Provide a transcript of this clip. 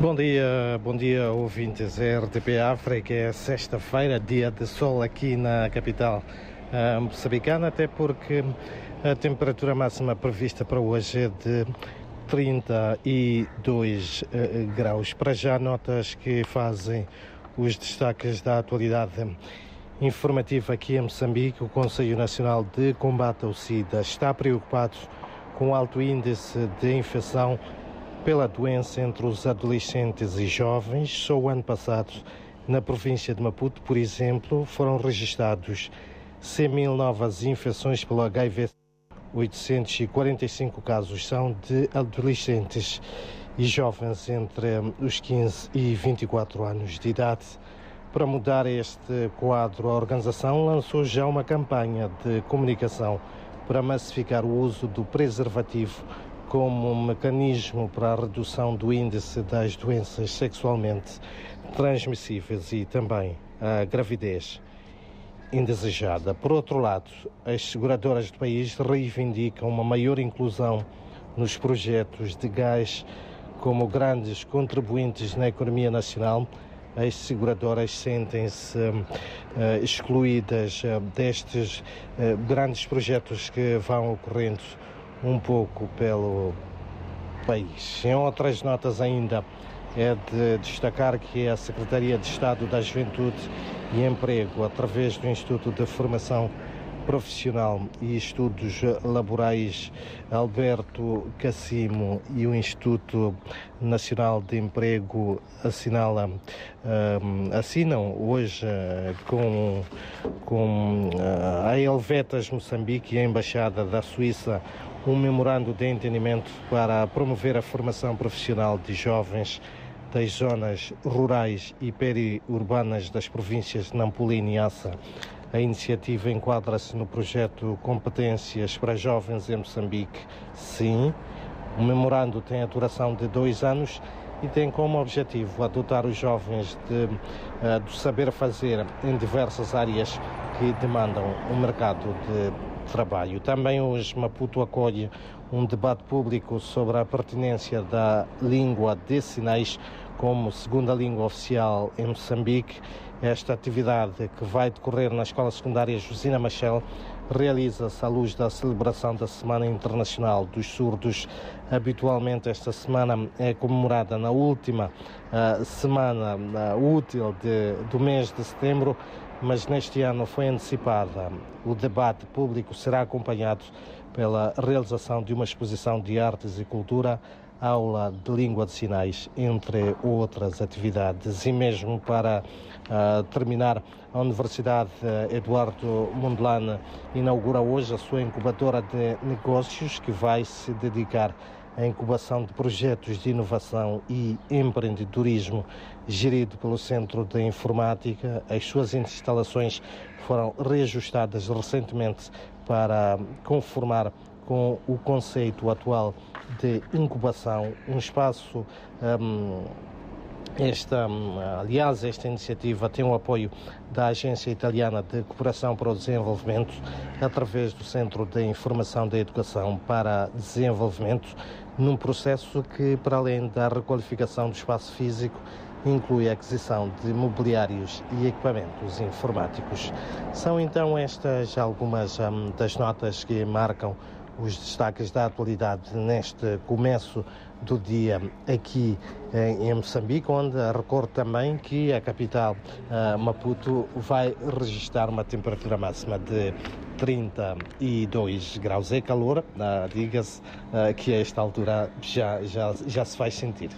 Bom dia, bom dia ouvintes RTP África. É sexta-feira, dia de sol aqui na capital uh, moçambicana, até porque a temperatura máxima prevista para hoje é de 32 uh, graus. Para já, notas que fazem os destaques da atualidade informativa aqui em Moçambique. O Conselho Nacional de Combate ao SIDA está preocupado com o alto índice de infecção pela doença entre os adolescentes e jovens. Só o ano passado, na província de Maputo, por exemplo, foram registrados 100 mil novas infecções pelo HIV. 845 casos são de adolescentes e jovens entre os 15 e 24 anos de idade. Para mudar este quadro, a organização lançou já uma campanha de comunicação para massificar o uso do preservativo como um mecanismo para a redução do índice das doenças sexualmente transmissíveis e também a gravidez indesejada. Por outro lado, as seguradoras do país reivindicam uma maior inclusão nos projetos de gás como grandes contribuintes na economia nacional. As seguradoras sentem-se uh, excluídas uh, destes uh, grandes projetos que vão ocorrendo um pouco pelo país. Em outras notas ainda é de destacar que a Secretaria de Estado da Juventude e Emprego, através do Instituto de Formação Profissional e Estudos Laborais Alberto Cassimo e o Instituto Nacional de Emprego assinala, uh, assinam hoje uh, com, com uh, a Helvetas Moçambique e a Embaixada da Suíça um memorando de entendimento para promover a formação profissional de jovens das zonas rurais e periurbanas das províncias de Nampula e Niassa. A iniciativa enquadra-se no projeto Competências para Jovens em Moçambique. Sim, o memorando tem a duração de dois anos e tem como objetivo adotar os jovens de, uh, do saber fazer em diversas áreas que demandam o mercado de trabalho. Também hoje Maputo acolhe um debate público sobre a pertinência da língua de sinais como segunda língua oficial em Moçambique. Esta atividade que vai decorrer na Escola Secundária Josina Machel realiza-se à luz da celebração da Semana Internacional dos Surdos. Habitualmente esta semana é comemorada na última uh, semana uh, útil de, do mês de setembro mas neste ano foi antecipada. O debate público será acompanhado pela realização de uma exposição de artes e cultura, aula de língua de sinais, entre outras atividades. E mesmo para uh, terminar, a Universidade Eduardo Mondlane inaugura hoje a sua incubadora de negócios, que vai se dedicar a incubação de projetos de inovação e empreendedorismo gerido pelo Centro de Informática. As suas instalações foram reajustadas recentemente para conformar com o conceito atual de incubação, um espaço um, esta, aliás, esta iniciativa tem o apoio da Agência Italiana de Cooperação para o Desenvolvimento, através do Centro de Informação da Educação para Desenvolvimento, num processo que, para além da requalificação do espaço físico, inclui a aquisição de mobiliários e equipamentos informáticos. São então estas algumas um, das notas que marcam os destaques da atualidade neste começo do dia aqui em Moçambique, onde recordo também que a capital uh, Maputo vai registrar uma temperatura máxima de 32 graus. É calor, uh, diga-se uh, que a esta altura já, já, já se faz sentir.